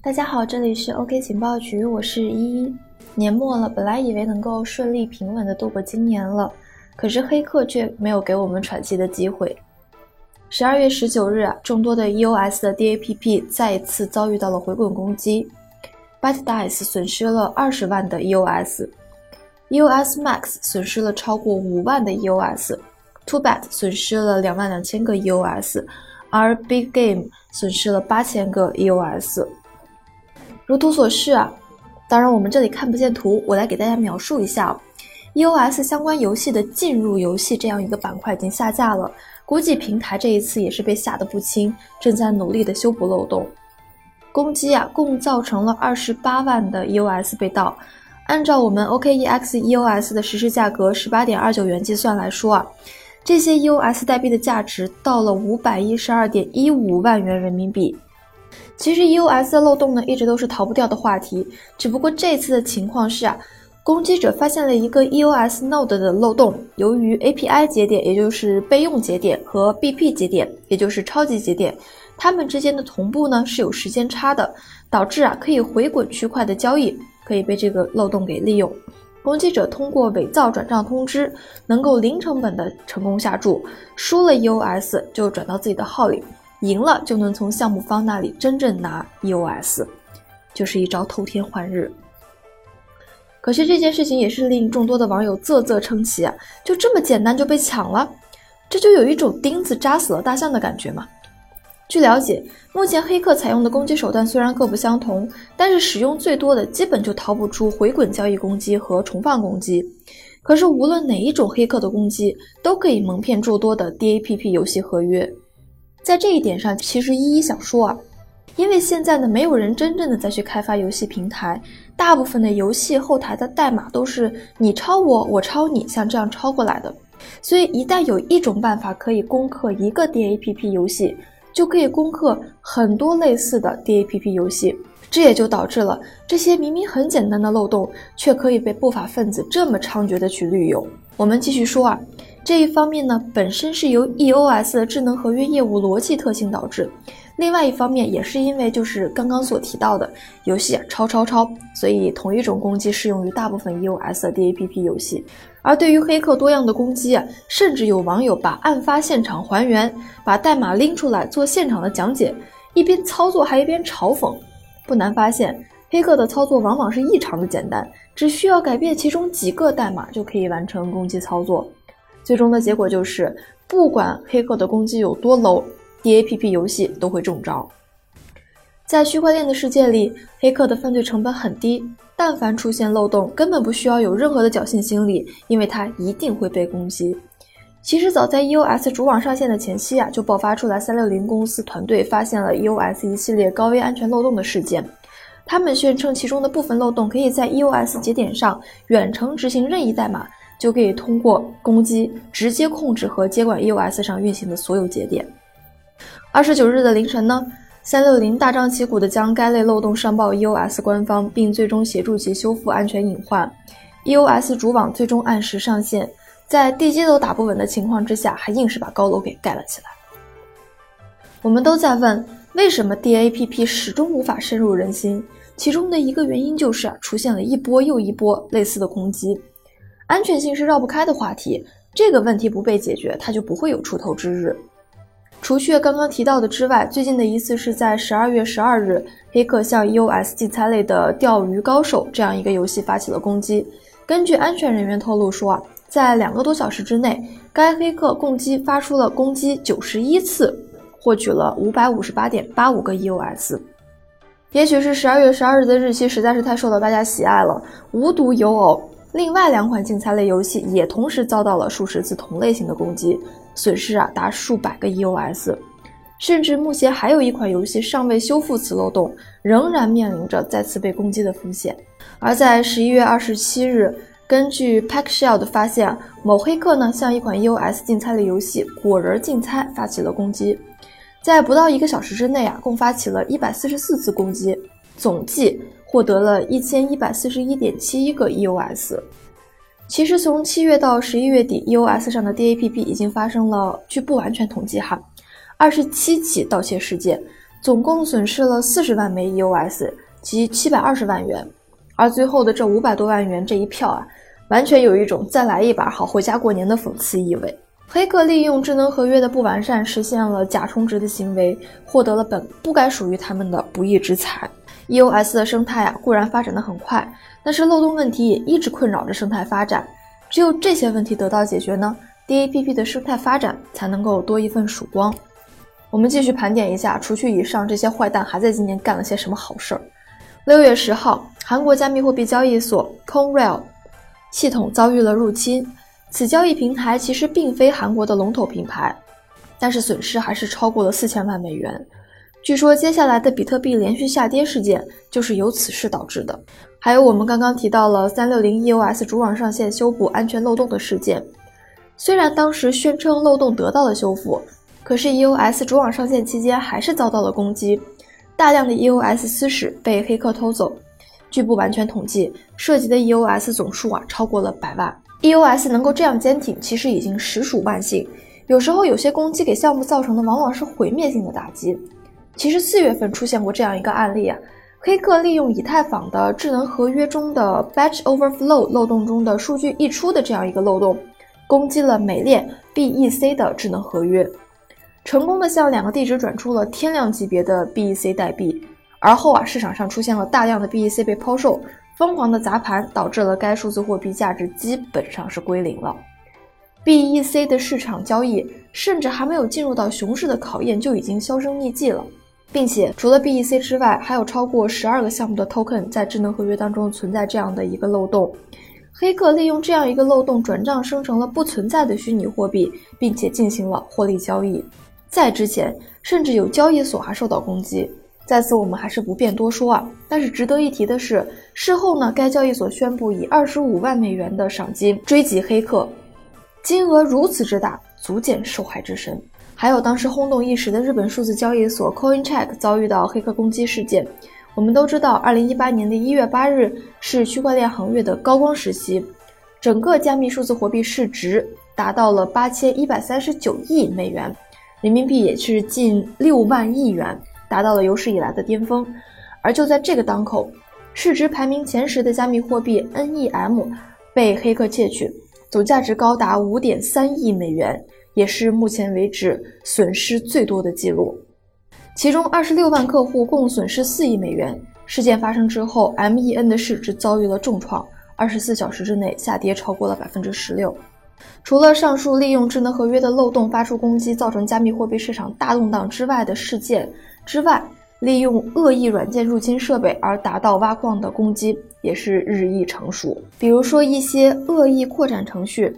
大家好，这里是 OK 情报局，我是依依。年末了，本来以为能够顺利平稳的度过今年了，可是黑客却没有给我们喘息的机会。十二月十九日啊，众多的 EOS 的 DAPP 再一次遭遇到了回滚攻击，ByteDice 损失了二十万的 EOS，EOS Max 损失了超过五万的 EOS，TwoBet 损失了两万两千个 EOS，而 Big Game 损失了八千个 EOS。如图所示啊。当然，我们这里看不见图，我来给大家描述一下。EOS 相关游戏的进入游戏这样一个板块已经下架了，估计平台这一次也是被吓得不轻，正在努力的修补漏洞。攻击啊，共造成了二十八万的 EOS 被盗。按照我们 OKEX EOS 的实时价格十八点二九元计算来说啊，这些 EOS 代币的价值到了五百一十二点一五万元人民币。其实 EOS 的漏洞呢，一直都是逃不掉的话题。只不过这次的情况是啊，攻击者发现了一个 EOS Node 的漏洞。由于 API 节点，也就是备用节点和 BP 节点，也就是超级节点，它们之间的同步呢是有时间差的，导致啊可以回滚区块的交易可以被这个漏洞给利用。攻击者通过伪造转账通知，能够零成本的成功下注，输了 EOS 就转到自己的号里。赢了就能从项目方那里真正拿 EOS，就是一招偷天换日。可是这件事情也是令众多的网友啧啧称奇啊！就这么简单就被抢了，这就有一种钉子扎死了大象的感觉嘛。据了解，目前黑客采用的攻击手段虽然各不相同，但是使用最多的基本就逃不出回滚交易攻击和重放攻击。可是无论哪一种黑客的攻击，都可以蒙骗诸多的 DAPP 游戏合约。在这一点上，其实一一想说啊，因为现在呢，没有人真正的再去开发游戏平台，大部分的游戏后台的代码都是你抄我，我抄你，像这样抄过来的。所以一旦有一种办法可以攻克一个 DAPP 游戏，就可以攻克很多类似的 DAPP 游戏，这也就导致了这些明明很简单的漏洞，却可以被不法分子这么猖獗的去利用。我们继续说啊。这一方面呢，本身是由 EOS 的智能合约业务逻辑特性导致；另外一方面，也是因为就是刚刚所提到的游戏啊抄抄抄，所以同一种攻击适用于大部分 EOS 的 DAPP 游戏。而对于黑客多样的攻击啊，甚至有网友把案发现场还原，把代码拎出来做现场的讲解，一边操作还一边嘲讽。不难发现，黑客的操作往往是异常的简单，只需要改变其中几个代码就可以完成攻击操作。最终的结果就是，不管黑客的攻击有多 low，DAPP 游戏都会中招。在区块链的世界里，黑客的犯罪成本很低，但凡出现漏洞，根本不需要有任何的侥幸心理，因为它一定会被攻击。其实早在 EOS 主网上线的前夕啊，就爆发出来三六零公司团队发现了 EOS 一系列高危安全漏洞的事件。他们宣称其中的部分漏洞可以在 EOS 节点上远程执行任意代码。就可以通过攻击直接控制和接管 EOS 上运行的所有节点。二十九日的凌晨呢，三六零大张旗鼓地将该类漏洞上报 EOS 官方，并最终协助其修复安全隐患。EOS 主网最终按时上线，在地基都打不稳的情况之下，还硬是把高楼给盖了起来。我们都在问，为什么 DAPP 始终无法深入人心？其中的一个原因就是啊，出现了一波又一波类似的攻击。安全性是绕不开的话题，这个问题不被解决，它就不会有出头之日。除却刚刚提到的之外，最近的一次是在十二月十二日，黑客向 EOS 竞猜类的《钓鱼高手》这样一个游戏发起了攻击。根据安全人员透露说啊，在两个多小时之内，该黑客共计发出了攻击九十一次，获取了五百五十八点八五个 EOS。也许是十二月十二日的日期实在是太受到大家喜爱了，无独有偶。另外两款竞猜类游戏也同时遭到了数十次同类型的攻击，损失啊达数百个 EOS，甚至目前还有一款游戏尚未修复此漏洞，仍然面临着再次被攻击的风险。而在十一月二十七日，根据 Packshell 的发现，某黑客呢向一款 EOS 竞猜类游戏《果仁竞猜》发起了攻击，在不到一个小时之内啊，共发起了一百四十四次攻击，总计。获得了一千一百四十一点七一个 EOS。其实从七月到十一月底，EOS 上的 DAPP 已经发生了，据不完全统计哈，二十七起盗窃事件，总共损失了四十万枚 EOS 及七百二十万元。而最后的这五百多万元这一票啊，完全有一种再来一把好回家过年的讽刺意味。黑客利用智能合约的不完善，实现了假充值的行为，获得了本不该属于他们的不义之财。EOS 的生态啊，固然发展的很快，但是漏洞问题也一直困扰着生态发展。只有这些问题得到解决呢，DAPP 的生态发展才能够多一份曙光。我们继续盘点一下，除去以上这些坏蛋，还在今年干了些什么好事儿？六月十号。韩国加密货币交易所 c o n r a i l 系统遭遇了入侵。此交易平台其实并非韩国的龙头品牌，但是损失还是超过了四千万美元。据说接下来的比特币连续下跌事件就是由此事导致的。还有我们刚刚提到了三六零 EOS 主网上线修补安全漏洞的事件，虽然当时宣称漏洞得到了修复，可是 EOS 主网上线期间还是遭到了攻击，大量的 EOS 私史被黑客偷走。据不完全统计，涉及的 EOS 总数啊超过了百万。EOS 能够这样坚挺，其实已经实属万幸。有时候有些攻击给项目造成的往往是毁灭性的打击。其实四月份出现过这样一个案例啊，黑客利用以太坊的智能合约中的 Batch Overflow 漏洞中的数据溢出的这样一个漏洞，攻击了美链 BEC 的智能合约，成功的向两个地址转出了天量级别的 BEC 代币。而后啊，市场上出现了大量的 BEC 被抛售，疯狂的砸盘导致了该数字货币价值基本上是归零了。BEC 的市场交易甚至还没有进入到熊市的考验，就已经销声匿迹了，并且除了 BEC 之外，还有超过十二个项目的 token 在智能合约当中存在这样的一个漏洞。黑客利用这样一个漏洞转账生成了不存在的虚拟货币，并且进行了获利交易。在之前，甚至有交易所还受到攻击。在此，我们还是不便多说啊。但是值得一提的是，事后呢，该交易所宣布以二十五万美元的赏金追击黑客，金额如此之大，足见受害之深。还有当时轰动一时的日本数字交易所 Coincheck 遭遇到黑客攻击事件。我们都知道，二零一八年的一月八日是区块链行业的高光时期，整个加密数字货币市值达到了八千一百三十九亿美元，人民币也是近六万亿元。达到了有史以来的巅峰，而就在这个当口，市值排名前十的加密货币 NEM 被黑客窃取，总价值高达五点三亿美元，也是目前为止损失最多的记录。其中二十六万客户共损失四亿美元。事件发生之后，MEN 的市值遭遇了重创，二十四小时之内下跌超过了百分之十六。除了上述利用智能合约的漏洞发出攻击，造成加密货币市场大动荡之外的事件。之外，利用恶意软件入侵设备而达到挖矿的攻击也是日益成熟。比如说一些恶意扩展程序，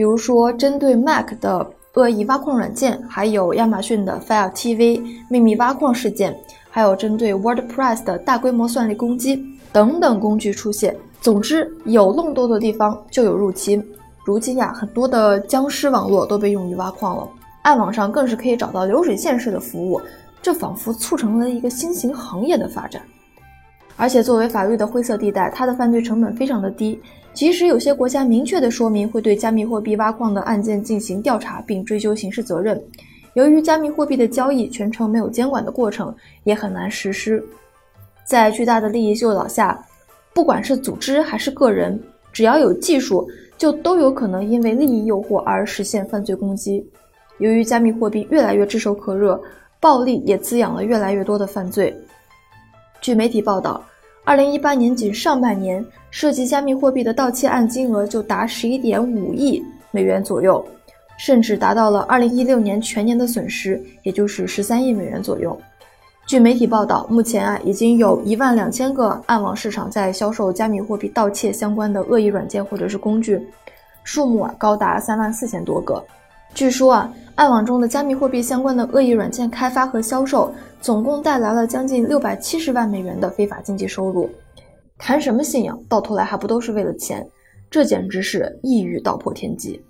比如说针对 Mac 的恶意挖矿软件，还有亚马逊的 Fire TV 秘密挖矿事件，还有针对 WordPress 的大规模算力攻击等等工具出现。总之，有漏洞的地方就有入侵。如今呀，很多的僵尸网络都被用于挖矿了，暗网上更是可以找到流水线式的服务。这仿佛促成了一个新型行业的发展，而且作为法律的灰色地带，它的犯罪成本非常的低。即使有些国家明确的说明会对加密货币挖矿的案件进行调查并追究刑事责任，由于加密货币的交易全程没有监管的过程，也很难实施。在巨大的利益诱导下，不管是组织还是个人，只要有技术，就都有可能因为利益诱惑而实现犯罪攻击。由于加密货币越来越炙手可热。暴力也滋养了越来越多的犯罪。据媒体报道，二零一八年仅上半年涉及加密货币的盗窃案金额就达十一点五亿美元左右，甚至达到了二零一六年全年的损失，也就是十三亿美元左右。据媒体报道，目前啊已经有一万两千个暗网市场在销售加密货币盗窃相关的恶意软件或者是工具，数目啊高达三万四千多个。据说啊。暗网中的加密货币相关的恶意软件开发和销售，总共带来了将近六百七十万美元的非法经济收入。谈什么信仰，到头来还不都是为了钱？这简直是一语道破天机。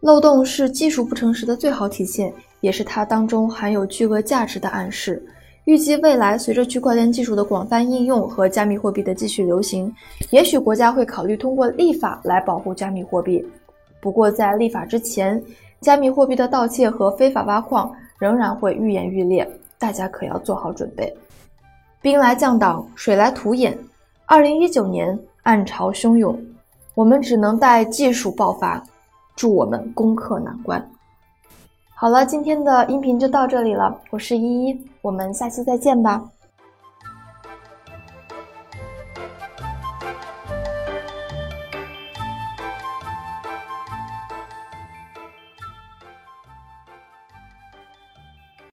漏洞是技术不诚实的最好体现，也是它当中含有巨额价值的暗示。预计未来随着区块链技术的广泛应用和加密货币的继续流行，也许国家会考虑通过立法来保护加密货币。不过在立法之前，加密货币的盗窃和非法挖矿仍然会愈演愈烈，大家可要做好准备。兵来将挡，水来土掩。二零一九年暗潮汹涌，我们只能待技术爆发，祝我们攻克难关。好了，今天的音频就到这里了，我是依依，我们下期再见吧。